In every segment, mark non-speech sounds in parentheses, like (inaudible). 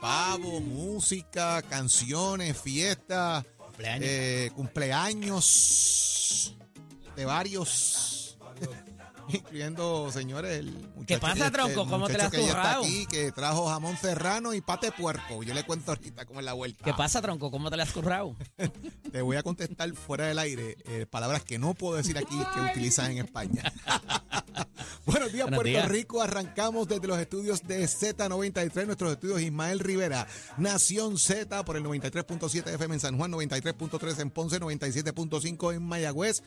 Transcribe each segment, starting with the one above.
pavo, música, canciones, fiestas, eh, cumpleaños de varios. Incluyendo, señores, el muchacho ¿Qué pasa, tronco? ¿Cómo te la has que ya está currado? aquí, que trajo jamón serrano y pate puerco. Yo le cuento ahorita cómo es la vuelta. ¿Qué pasa, tronco? ¿Cómo te la has currado? (laughs) Te voy a contestar fuera del aire eh, palabras que no puedo decir aquí que utilizan en España. (laughs) Buenos días, Buenos Puerto días. Rico. Arrancamos desde los estudios de Z93, nuestros estudios Ismael Rivera, Nación Z por el 93.7 FM en San Juan, 93.3 en Ponce, 97.5 en Mayagüez.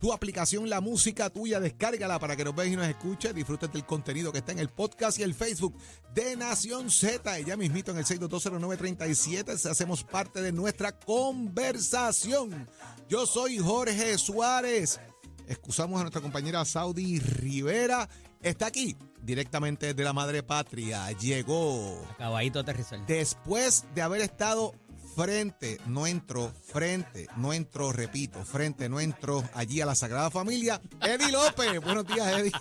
Tu aplicación, la música tuya, descárgala para que nos veas y nos escuches. Disfrutes del contenido que está en el podcast y el Facebook de Nación Z. Y ya mismito en el 6220937 hacemos parte de nuestra conversación. Yo soy Jorge Suárez. Excusamos a nuestra compañera Saudi Rivera. Está aquí directamente desde la madre patria. Llegó Caballito aterrizar. después de haber estado frente, no entró, frente, no entró, repito, frente, no entró allí a la Sagrada Familia. Eddie López, buenos días, Eddie.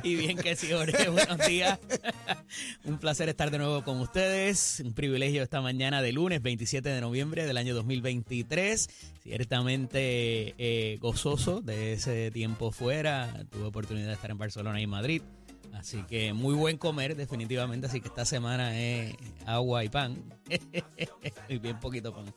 (laughs) Y bien que sí. Buenos días. (laughs) Un placer estar de nuevo con ustedes. Un privilegio esta mañana de lunes 27 de noviembre del año 2023. Ciertamente eh, gozoso de ese tiempo fuera. Tuve oportunidad de estar en Barcelona y Madrid. Así que muy buen comer, definitivamente. Así que esta semana es agua y pan. Y (laughs) bien poquito pan.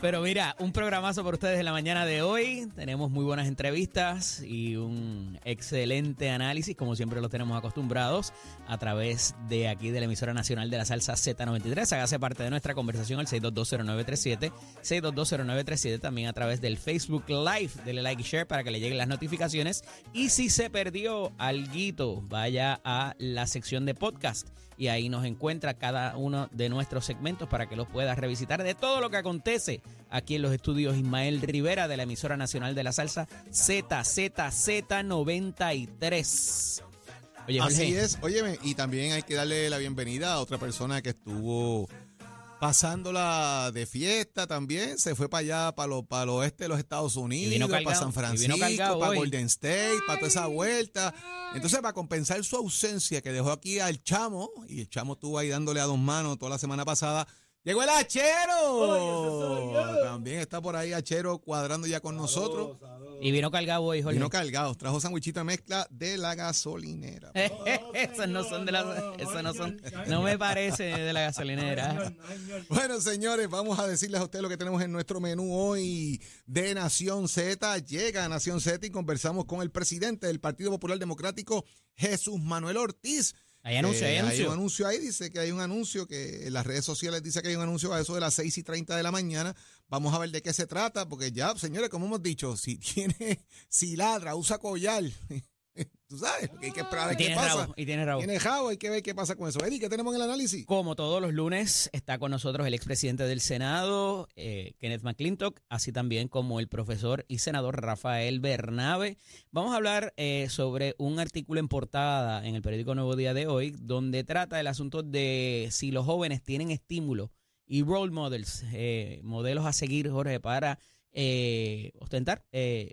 Pero mira, un programazo para ustedes en la mañana de hoy. Tenemos muy buenas entrevistas y un excelente análisis, como siempre lo tenemos acostumbrados, a través de aquí de la emisora nacional de la salsa Z93. Hágase parte de nuestra conversación al 6220937, 6220937, también a través del Facebook Live. Dele like y share para que le lleguen las notificaciones. Y si se perdió alguito, vaya a la sección de podcast y ahí nos encuentra cada uno de nuestros segmentos para que los pueda revisitar de todo lo que acontece aquí en los estudios Ismael Rivera de la emisora nacional de la salsa ZZZ93. Oye, Jorge, Así es, óyeme, y también hay que darle la bienvenida a otra persona que estuvo pasándola de fiesta también, se fue para allá, para lo, para el oeste de los Estados Unidos, vino para cargado, San Francisco, cargado para hoy. Golden State, para toda esa vuelta. Entonces, para compensar su ausencia que dejó aquí al chamo, y el chamo estuvo ahí dándole a dos manos toda la semana pasada, llegó el Achero. También está por ahí Achero cuadrando ya con nosotros. y vino cargado hoy, Jorge. Vino cargado, trajo sandwichito de mezcla de la gasolinera. (laughs) Esos no son de la, esos no son, no me parece de la gasolinera. Bueno, señores, vamos a decirles a ustedes lo que tenemos en nuestro menú hoy de Nación Z. Llega a Nación Z y conversamos con el presidente del Partido Popular Democrático, Jesús Manuel Ortiz. Hay anuncio, hay Eh, anuncio. un anuncio ahí, dice que hay un anuncio que en las redes sociales dice que hay un anuncio a eso de las 6 y 30 de la mañana. Vamos a ver de qué se trata, porque ya, señores, como hemos dicho, si (laughs) tiene, si ladra, usa collar. (laughs) Tú sabes, hay que esperar a ver qué pasa. rabo, y tiene rabo. Tiene jabo, hay que ver qué pasa con eso. Eddie, ¿qué tenemos en el análisis? Como todos los lunes, está con nosotros el expresidente del Senado, eh, Kenneth McClintock, así también como el profesor y senador Rafael Bernabe. Vamos a hablar eh, sobre un artículo en portada en el periódico Nuevo Día de hoy, donde trata el asunto de si los jóvenes tienen estímulo y role models, eh, modelos a seguir, Jorge, para eh, ostentar eh,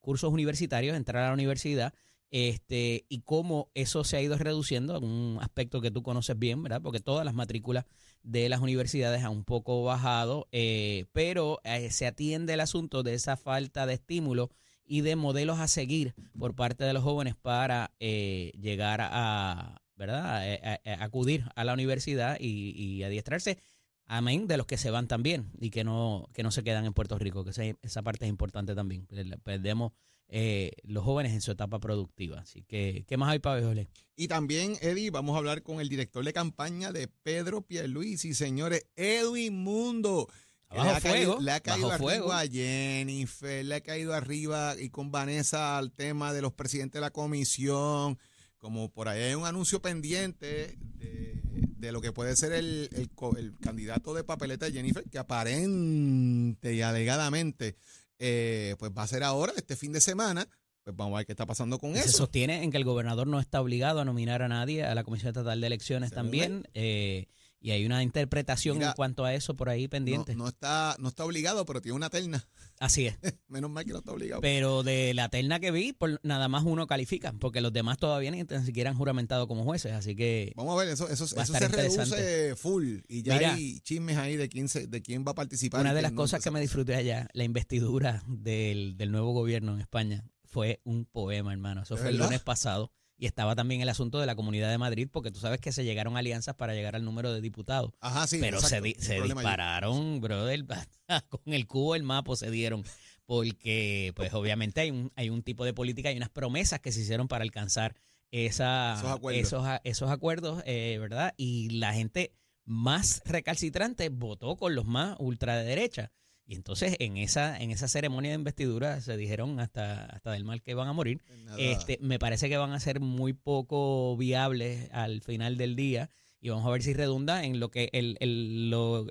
cursos universitarios, entrar a la universidad este, y cómo eso se ha ido reduciendo, un aspecto que tú conoces bien, ¿verdad? Porque todas las matrículas de las universidades han un poco bajado, eh, pero eh, se atiende el asunto de esa falta de estímulo y de modelos a seguir por parte de los jóvenes para eh, llegar a, ¿verdad? Eh, a acudir a la universidad y, y adiestrarse. Amén de los que se van también y que no, que no se quedan en Puerto Rico, que esa, esa parte es importante también. Perdemos eh, los jóvenes en su etapa productiva. Así que, ¿qué más hay para Jorge? Y también, Eddie, vamos a hablar con el director de campaña de Pedro Pierluisi, señores, Edwin Mundo. le ha caído, le ha caído arriba fuego. a Jennifer, le ha caído arriba y con Vanessa al tema de los presidentes de la comisión. Como por ahí hay un anuncio pendiente de, de lo que puede ser el, el candidato de papeleta de Jennifer, que aparente y alegadamente eh, pues va a ser ahora, este fin de semana. Pues vamos a ver qué está pasando con Se eso. sostiene en que el gobernador no está obligado a nominar a nadie a la Comisión Estatal de Elecciones Según también. eh, y hay una interpretación en cuanto a eso por ahí pendiente. No, está, no está obligado, pero tiene una terna. (laughs) Así es. Menos mal que no está obligado. Pero de la terna que vi, por, nada más uno califica, porque los demás todavía ni, siquiera han juramentado como jueces, así que... Vamos a ver, eso, eso, eso se reduce full y ya hay chismes ahí de quién, se, de quién va a participar. Una de las cosas que me disfruté allá, la investidura del, del nuevo gobierno en España, fue un poema, hermano. Eso fue el lunes pasado. Y estaba también el asunto de la Comunidad de Madrid, porque tú sabes que se llegaron alianzas para llegar al número de diputados. Ajá, sí. Pero se, se dispararon, brother, (laughs) con el cubo el mapo se dieron. Porque, pues, obviamente hay un, hay un tipo de política, hay unas promesas que se hicieron para alcanzar esa, esos acuerdos, esos, acuerdos eh, ¿verdad? Y la gente más recalcitrante votó con los más ultraderecha. Y entonces en esa, en esa ceremonia de investidura se dijeron hasta, hasta del mal que van a morir. Este, me parece que van a ser muy poco viables al final del día. Y vamos a ver si redunda en lo que el, el, lo,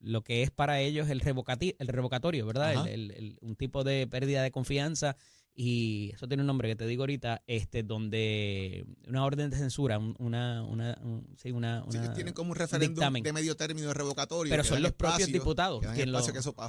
lo que es para ellos el, el revocatorio, ¿verdad? un tipo de pérdida de confianza y eso tiene un nombre que te digo ahorita, este, donde una orden de censura, una, una, sí, una, tienen como un referéndum de medio término revocatorio. Pero son los propios diputados quien,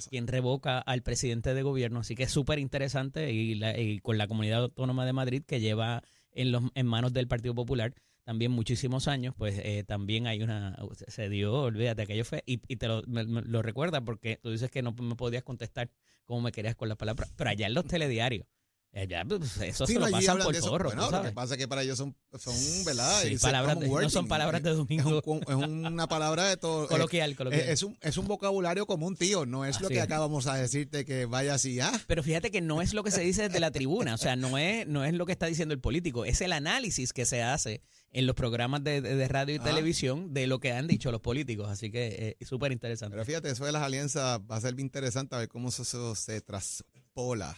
quien revoca al presidente de gobierno, así que es súper interesante y, con la comunidad autónoma de Madrid que lleva en, los, en manos del Partido Popular también muchísimos años, pues eh, también hay una, se dio, olvídate, aquello fue, y, y te lo, lo recuerda porque tú dices que no me podías contestar como me querías con las palabras, pero allá en los telediarios eh, pues, eso se lo pasan por. Bueno, lo que pasa es que para ellos son, son ¿verdad? palabras no son palabras de domingo. Es, una palabra de todo. (laughs) Eh, coloquial, coloquial. Es, un, es un vocabulario común, tío. No es lo que acabamos a decirte que vaya así, ¿ah? Pero fíjate que no es lo que se dice desde la tribuna. O sea, no es, no es lo que está diciendo el político. Es el análisis que se hace en los programas de, radio y ah. televisión de lo que han dicho los políticos. Así que eh, es súper interesante. Pero fíjate, eso de las alianzas va a ser interesante a ver cómo eso se traspola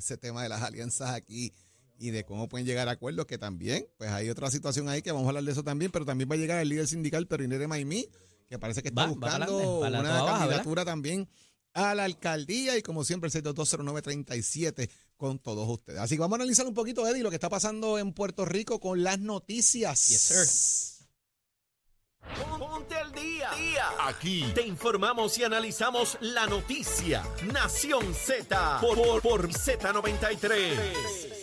ese tema de las alianzas aquí y de cómo pueden llegar a acuerdos, que también, pues hay otra situación ahí que vamos a hablar de eso también, pero también va a llegar el líder sindical de Maimí, que parece que está buscando una candidatura también a la alcaldía y como siempre el 6220937 con todos ustedes. Así que vamos a analizar un poquito, Eddie, lo que está pasando en Puerto Rico con las noticias. Yes, sir. Ponte al día. Aquí te informamos y analizamos la noticia. Nación Z por, por, Z93.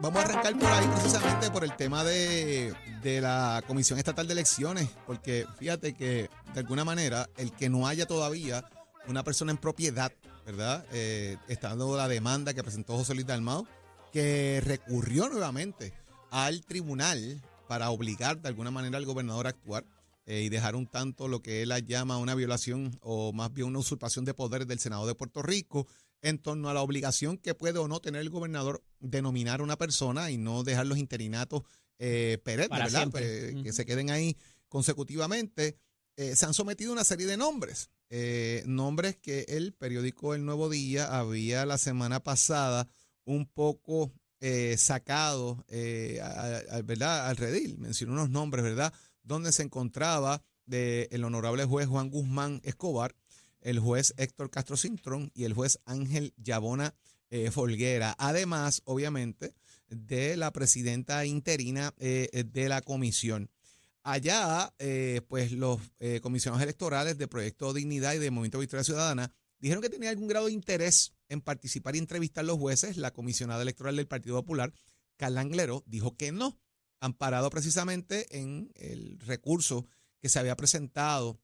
Vamos a arrancar por ahí precisamente por el tema de, la Comisión Estatal de Elecciones, porque fíjate que de alguna manera el que no haya todavía una persona en propiedad, ¿verdad? Eh, estando la demanda que presentó José Luis Dalmao, que recurrió nuevamente al tribunal para obligar de alguna manera al gobernador a actuar eh, y dejar un tanto lo que él llama una violación o más bien una usurpación de poderes del Senado de Puerto Rico en torno a la obligación que puede o no tener el gobernador de nominar a una persona y no dejar los interinatos eh, ¿verdad? Pues, que se queden ahí consecutivamente. Eh, se han sometido una serie de nombres, eh, nombres que el periódico El Nuevo Día había la semana pasada un poco eh, sacado eh, ¿verdad? al redil. Mencionó unos nombres, ¿verdad? Donde se encontraba el honorable juez Juan Guzmán Escobar, el juez Héctor Castro Cintrón y el juez Ángel Yabona eh, Folguera. Además, obviamente, de la presidenta interina de la comisión. Allá, pues los comisionados electorales de Proyecto Dignidad y de Movimiento Victoria Ciudadana dijeron que tenía algún grado de interés en participar y entrevistar a los jueces. La comisionada electoral del Partido Popular, Carla Anglero, dijo que no, amparado precisamente en el recurso que se había presentado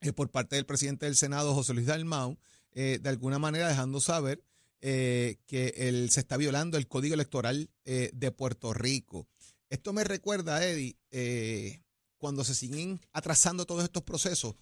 eh, por parte del presidente del Senado, José Luis Dalmau, eh, de alguna manera dejando saber eh, que él, se está violando el código electoral de Puerto Rico. Esto me recuerda, Eddie, cuando se siguen atrasando todos estos procesos,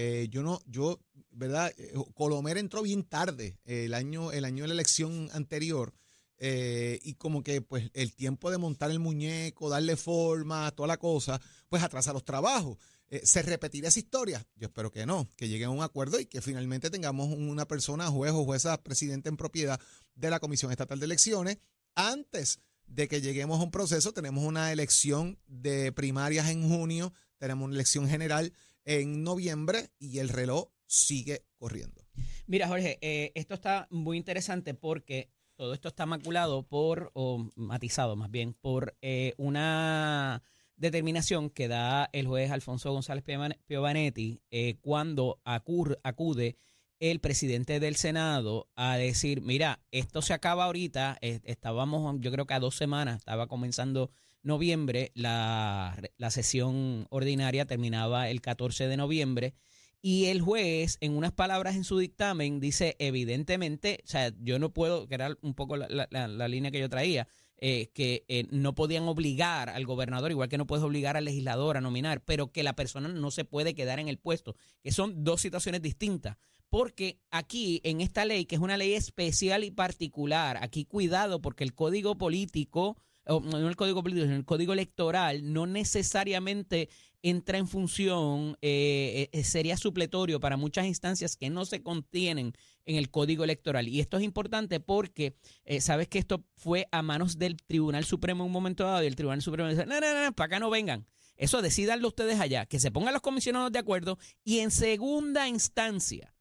eh, yo no, yo, ¿verdad? Eh, Colomer entró bien tarde el año, el año de la elección anterior. Eh, y como que pues el tiempo de montar el muñeco, darle forma, toda la cosa, pues atrasa los trabajos. ¿Se repetirá esa historia? Yo espero que no, que llegue a un acuerdo y que finalmente tengamos una persona, juez o jueza, presidente en propiedad de la Comisión Estatal de Elecciones. Antes de que lleguemos a un proceso, tenemos una elección de primarias en junio, tenemos una elección general en noviembre y el reloj sigue corriendo. Mira, Jorge, eh, esto está muy interesante porque todo esto está maculado por, o matizado más bien, por eh, una determinación que da el juez Alfonso González Piovanetti eh, cuando acude el presidente del Senado a decir, mira, esto se acaba ahorita, estábamos, yo creo que a dos semanas, estaba comenzando noviembre, la, la sesión ordinaria terminaba el 14 de noviembre. Y el juez, en unas palabras en su dictamen, dice, evidentemente, o sea, yo no puedo, que era un poco la, la, línea que yo traía, eh, que eh, no podían obligar al gobernador, igual que no puedes obligar al legislador a nominar, pero que la persona no se puede quedar en el puesto, que son dos situaciones distintas. Porque aquí, en esta ley, que es una ley especial y particular, aquí cuidado, porque el código político no el código político, sino el código electoral, no necesariamente entra en función, eh, eh, sería supletorio para muchas instancias que no se contienen en el código electoral. Y esto es importante porque eh, sabes que esto fue a manos del Tribunal Supremo en un momento dado y el Tribunal Supremo dice, no, no, no, para acá no vengan. Eso decidanlo ustedes allá, que se pongan los comisionados de acuerdo y en segunda instancia,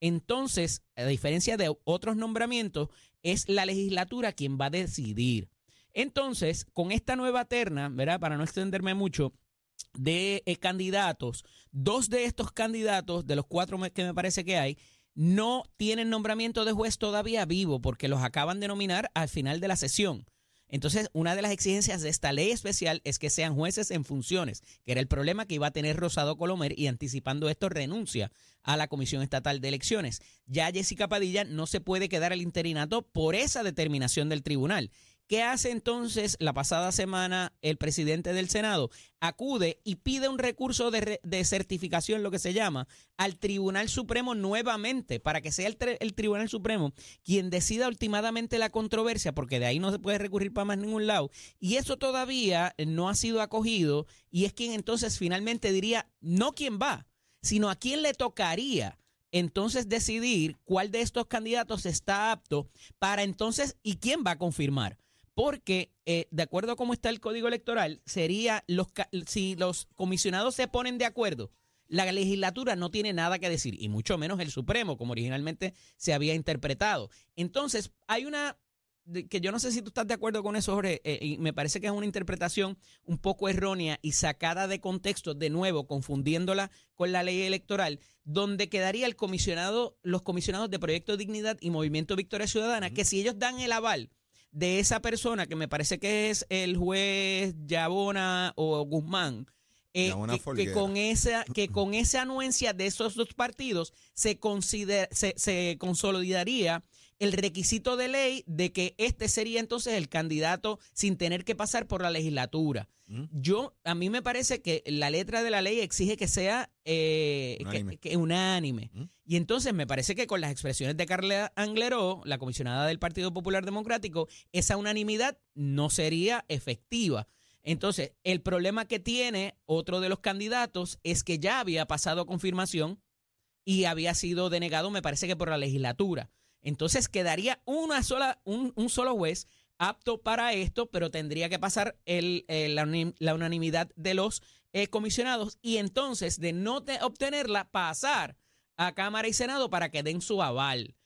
entonces, a diferencia de otros nombramientos, es la legislatura quien va a decidir. Entonces, con esta nueva terna, ¿verdad? Para no extenderme mucho, de eh, candidatos, dos de estos candidatos, de los cuatro que me parece que hay, no tienen nombramiento de juez todavía vivo porque los acaban de nominar al final de la sesión. Entonces, una de las exigencias de esta ley especial es que sean jueces en funciones, que era el problema que iba a tener Rosado Colomer y anticipando esto renuncia a la Comisión Estatal de Elecciones. Ya Jessica Padilla no se puede quedar al interinato por esa determinación del tribunal. ¿Qué hace entonces la pasada semana el presidente del Senado? Acude y pide un recurso de, certificación, lo que se llama, al Tribunal Supremo nuevamente, para que sea el, el, Tribunal Supremo quien decida ultimadamente la controversia, porque de ahí no se puede recurrir para más ningún lado. Y eso todavía no ha sido acogido y es quien entonces finalmente diría, no quién va, sino a quién le tocaría entonces decidir cuál de estos candidatos está apto para entonces y quién va a confirmar porque eh, de acuerdo a cómo está el código electoral, sería los si los comisionados se ponen de acuerdo, la legislatura no tiene nada que decir, y mucho menos el Supremo, como originalmente se había interpretado. Entonces, hay una que yo no sé si tú estás de acuerdo con eso, Jorge, eh, y me parece que es una interpretación un poco errónea y sacada de contexto, de nuevo, confundiéndola con la ley electoral, donde quedaría el comisionado, los comisionados de Proyecto Dignidad y Movimiento Victoria Ciudadana, que si ellos dan el aval de esa persona, que me parece que es el juez Yabona o Guzmán, eh, que, con esa, que con esa anuencia de esos dos partidos se, considera, se, se consolidaría el requisito de ley de que este sería entonces el candidato sin tener que pasar por la legislatura. Mm. Yo, a mí me parece que la letra de la ley exige que sea eh, unánime. Mm. Y entonces me parece que con las expresiones de Carla Angleró, la comisionada del Partido Popular Democrático, esa unanimidad no sería efectiva. Entonces, el problema que tiene otro de los candidatos es que ya había pasado confirmación y había sido denegado, me parece que por la legislatura. Entonces quedaría una sola, un, solo juez apto para esto, pero tendría que pasar la, unanimidad de los eh, comisionados y entonces de no obtenerla, pasar a Cámara y Senado para que den su aval.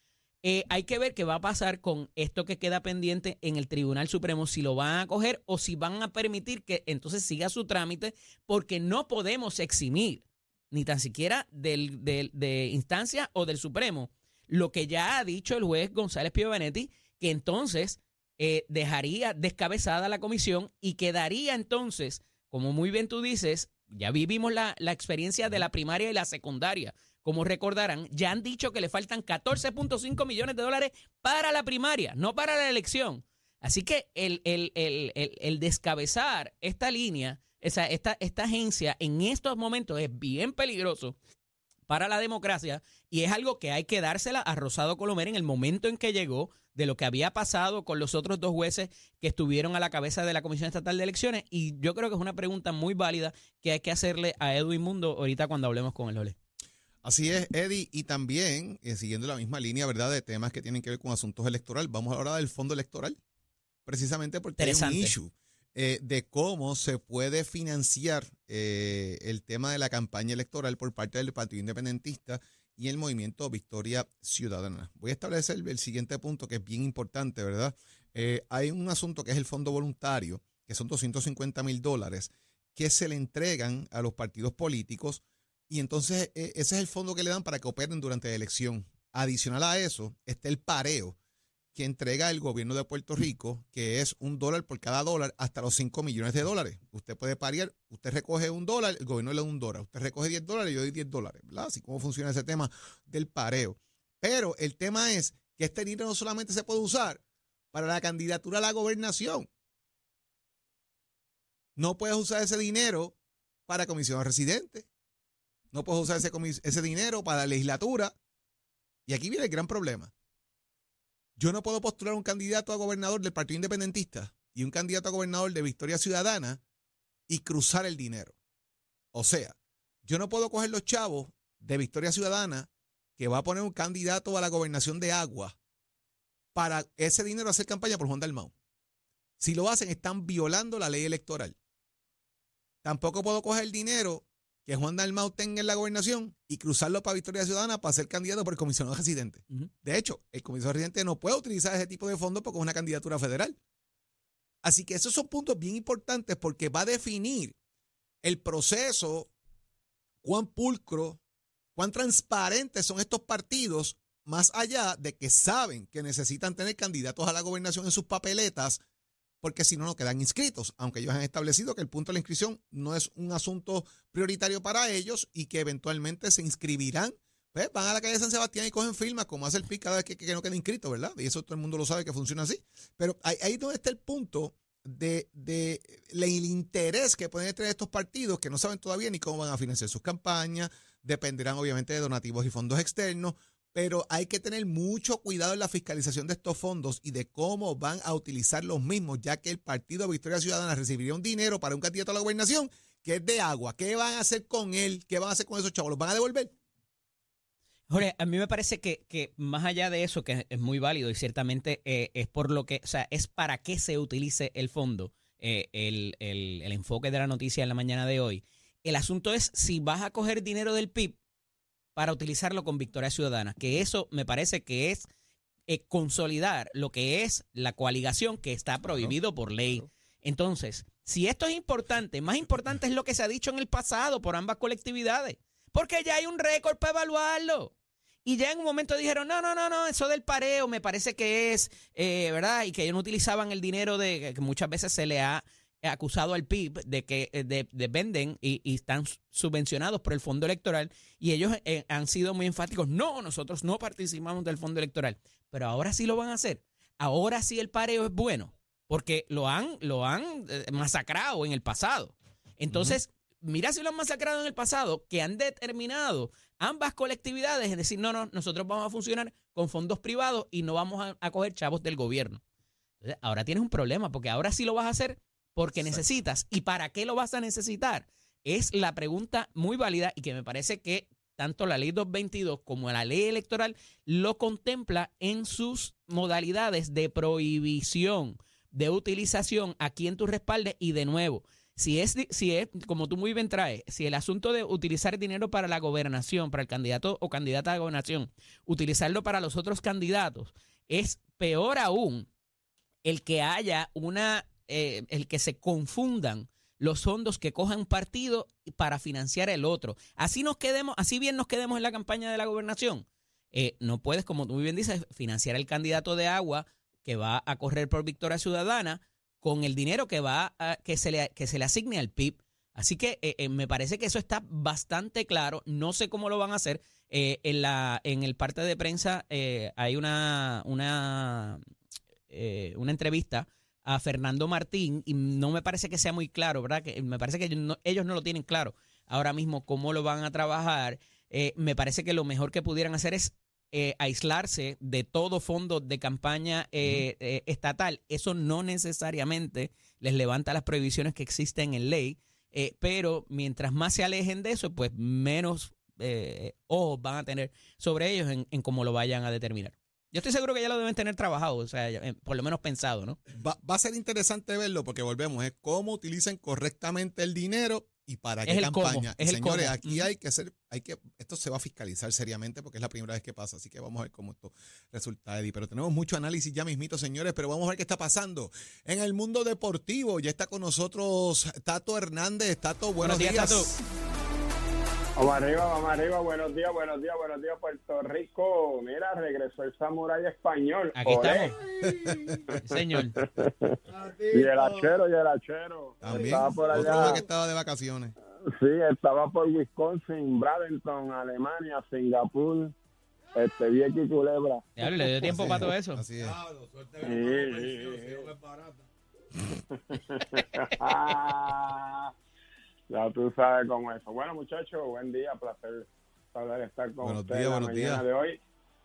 Eh, hay que ver qué va a pasar con esto que queda pendiente en el Tribunal Supremo, si lo van a coger o si van a permitir que entonces siga su trámite, porque no podemos eximir, ni tan siquiera del, de instancia o del Supremo, lo que ya ha dicho el juez González Piovanetti, que entonces eh, dejaría descabezada la comisión y quedaría entonces, como muy bien tú dices, ya vivimos la, la experiencia de la primaria y la secundaria. Como recordarán, ya han dicho que le faltan 14.5 millones de dólares para la primaria, no para la elección. Así que el, el, el, el descabezar esta línea, esta, esta agencia en estos momentos es bien peligroso para la democracia y es algo que hay que dársela a Rosado Colomer en el momento en que llegó de lo que había pasado con los otros dos jueces que estuvieron a la cabeza de la Comisión Estatal de Elecciones y yo creo que es una pregunta muy válida que hay que hacerle a Edwin Mundo ahorita cuando hablemos con el Ole. Así es, Eddie, y también eh, siguiendo la misma línea, ¿verdad?, de temas que tienen que ver con asuntos electorales, vamos ahora del fondo electoral, precisamente porque hay un issue eh, de cómo se puede financiar eh, el tema de la campaña electoral por parte del Partido Independentista y el movimiento Victoria Ciudadana. Voy a establecer el siguiente punto que es bien importante, ¿verdad? Eh, hay un asunto que es el fondo voluntario, que son 250 mil dólares, que se le entregan a los partidos políticos y entonces ese es el fondo que le dan para que operen durante la elección. Adicional a eso está el pareo que entrega el gobierno de Puerto Rico, que es un dólar por cada dólar hasta los 5 millones de dólares. Usted puede parear, usted recoge un dólar, el gobierno le da un dólar. Usted recoge 10 dólares, yo doy 10 dólares. Así como funciona ese tema del pareo. Pero el tema es que este dinero no solamente se puede usar para la candidatura a la gobernación. No puedes usar ese dinero para comisión residente. No puedes usar ese, ese dinero para la legislatura. Y aquí viene el gran problema yo no puedo postular un candidato a gobernador del Partido Independentista y un candidato a gobernador de Victoria Ciudadana y cruzar el dinero. O sea, yo no puedo coger los chavos de Victoria Ciudadana que va a poner un candidato a la gobernación de agua para ese dinero hacer campaña por Juan Dalmau. Si lo hacen, están violando la ley electoral. Tampoco puedo coger el dinero que Juan Dalmau tenga en la gobernación y cruzarlo para Victoria Ciudadana para ser candidato por el comisionado residente. De hecho, el comisionado residente no puede utilizar ese tipo de fondos porque es una candidatura federal. Así que esos son puntos bien importantes porque va a definir el proceso, cuán pulcro, cuán transparentes son estos partidos, más allá de que saben que necesitan tener candidatos a la gobernación en sus papeletas porque si no, no quedan inscritos, aunque ellos han establecido que el punto de la inscripción no es un asunto prioritario para ellos y que eventualmente se inscribirán. Pues van a la calle de San Sebastián y cogen firmas, como hace el PIC cada vez que, no queda inscrito, ¿verdad? Y eso todo el mundo lo sabe que funciona así. Pero ahí, es donde está el punto de, de el interés que pueden tener estos partidos que no saben todavía ni cómo van a financiar sus campañas, dependerán obviamente de donativos y fondos externos, pero hay que tener mucho cuidado en la fiscalización de estos fondos y de cómo van a utilizar los mismos, ya que el Partido Victoria Ciudadana recibiría un dinero para un candidato a la gobernación que es de agua. ¿Qué van a hacer con él? ¿Qué van a hacer con esos chavos? ¿Los van a devolver? Jorge, a mí me parece que, más allá de eso, que es muy válido y ciertamente eh, es por lo que, o sea, es para qué se utilice el fondo, eh, el, el enfoque de la noticia en la mañana de hoy. El asunto es si vas a coger dinero del PIB para utilizarlo con Victoria Ciudadana, que eso me parece que es eh, consolidar lo que es la coaligación que está prohibido por ley. Entonces, si esto es importante, más importante es lo que se ha dicho en el pasado por ambas colectividades, porque ya hay un récord para evaluarlo. Y ya en un momento dijeron, no, no, no, no, eso del pareo me parece que es, eh, ¿verdad? Y que ellos no utilizaban el dinero de que muchas veces se le ha acusado al PIB de que eh, de, venden y, están subvencionados por el fondo electoral y ellos eh, han sido muy enfáticos, no, nosotros no participamos del fondo electoral, pero ahora sí lo van a hacer, ahora sí el pareo es bueno, porque lo han, lo han eh, masacrado en el pasado. Entonces, mira si lo han masacrado en el pasado, que han determinado ambas colectividades en decir, no, no, nosotros vamos a funcionar con fondos privados y no vamos a, coger chavos del gobierno. Ahora tienes un problema, porque ahora sí lo vas a hacer porque necesitas. ¿Y para qué lo vas a necesitar? Es la pregunta muy válida y que me parece que tanto la ley 222 como la ley electoral lo contempla en sus modalidades de prohibición de utilización a quien tú respaldes y de nuevo, si es, si es, como tú muy bien traes, si el asunto de utilizar dinero para la gobernación, para el candidato o candidata a gobernación, utilizarlo para los otros candidatos, es peor aún el que haya una eh, el que se confundan los fondos que cojan partido para financiar el otro. Así nos quedemos, así bien nos quedemos en la campaña de la gobernación. Eh, no puedes, como tú muy bien dices, financiar el candidato de agua que va a correr por Victoria Ciudadana con el dinero que va a, que se le que se le asigne al PIB. Así que eh, me parece que eso está bastante claro. No sé cómo lo van a hacer. en la en el parte de prensa hay una una una entrevista a Fernando Martín y no me parece que sea muy claro, ¿verdad? Que me parece que ellos no, lo tienen claro ahora mismo cómo lo van a trabajar. Eh, me parece que lo mejor que pudieran hacer es eh, aislarse de todo fondo de campaña eh, estatal. Eso no necesariamente les levanta las prohibiciones que existen en ley, pero mientras más se alejen de eso, pues menos ojos van a tener sobre ellos en cómo lo vayan a determinar. Yo estoy seguro que ya lo deben tener trabajado, o sea, eh, por lo menos pensado, ¿no? Va, a ser interesante verlo porque volvemos, es cómo utilizan correctamente el dinero y para Es qué campaña. es el Señores, aquí hay que hacer, hay que, esto se va a fiscalizar seriamente porque es la primera vez que pasa, así que vamos a ver cómo esto resulta, Eddie. Pero tenemos mucho análisis ya mismito, señores, pero vamos a ver qué está pasando en el mundo deportivo. Ya está con nosotros Tato Hernández. Tato, buenos, Buenos días, días. Tato. Vamos arriba, vamos arriba. Buenos días, buenos días, buenos días, Puerto Rico. Mira, regresó el samurái español. Aquí Olé. estamos. Señor. Y el hachero, y el hachero. También, Estaba por otro allá. que estaba de vacaciones. Sí, estaba por Wisconsin, Bradenton, Alemania, Singapur, este, Vieques y Culebra. Diablo, le dio tiempo Así para es, todo eso. Así es. Sí, sí, sí. (laughs) (laughs) ya tú sabes cómo es eso. Bueno, muchachos, buen día, placer poder estar con Buenos ustedes días, la buenos mañana días. de hoy.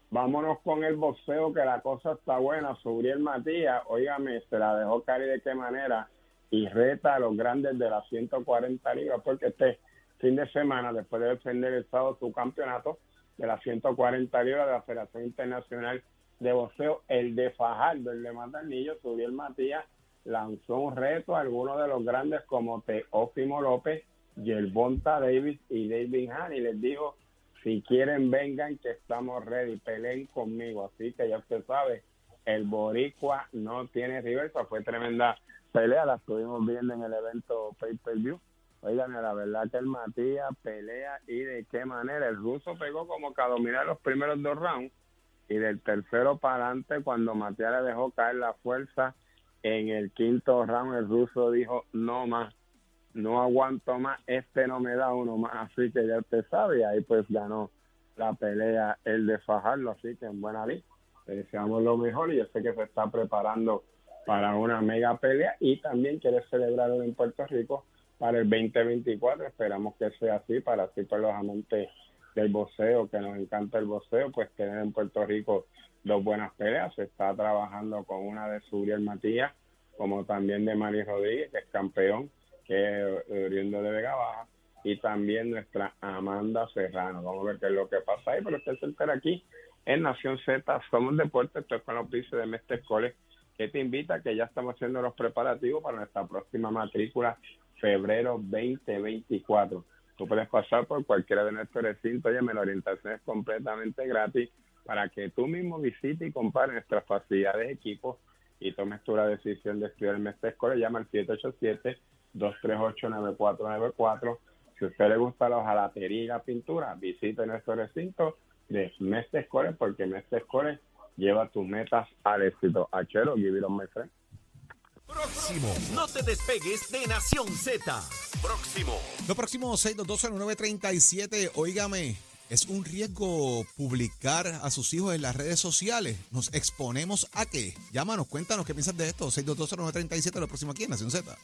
Vámonos con el boxeo, que la cosa está buena. Subriel Matías, óigame, se la dejó caer de qué manera, y reta a los grandes de las 140 libras, porque este fin de semana, después de defender el sábado su campeonato de las 140 libras de la Federación Internacional de Boxeo, el de Fajardo, el de Matanillo, Subriel Matías, lanzó un reto a algunos de los grandes como Teófimo López, Yerbonta Davis y David Han, y les dijo, si quieren vengan que estamos ready, peleen conmigo. Así que ya usted sabe, el boricua no tiene reversa, fue tremenda pelea, la estuvimos viendo en el evento Pay Per View. Oigan, la verdad que el Matías pelea y de qué manera. El ruso pegó como que a dominar los primeros dos rounds y del tercero para adelante, cuando Matías le dejó caer la fuerza, en el quinto round el ruso dijo, no más, no aguanto más, este no me da uno más, así que ya usted sabe, y ahí pues ganó la pelea el de Fajardo, así que en buena ley, le deseamos lo mejor y yo sé que se está preparando para una mega pelea y también quiere celebrarlo en Puerto Rico para el 2024, esperamos que sea así, para así por los amantes del boxeo, que nos encanta el boxeo, pues tener en Puerto Rico dos buenas peleas, se está trabajando con una de Suriel Matías, como también de Mari Rodríguez, que es campeón, que es oriundo de Vega Baja, y también nuestra Amanda Serrano. Vamos a ver qué es lo que pasa ahí, pero usted se entera aquí en Nación Z, somos deportes, esto es con los pisos de Mestre College, que te invita que ya estamos haciendo los preparativos para nuestra próxima matrícula, febrero 2024. Tú puedes pasar por cualquiera de nuestros recintos, oye, la orientación es completamente gratis para que tú mismo visites y compares nuestras facilidades de equipos y tomes tú la decisión de estudiar el Mestre College. Llama al 787-238-9494. Si a usted le gusta la hojalatería y la pintura, visite nuestro recinto de Mestre College porque Mestre College lleva tus metas al éxito. Achero, give it on, my friend. Próximo. No te despegues de Nación Z. Próximo. Lo próximo 6220937, óigame, ¿es un riesgo publicar a sus hijos en las redes sociales? ¿Nos exponemos a qué? Llámanos, cuéntanos qué piensas de esto. 6220937, lo próximo aquí en Nación Z.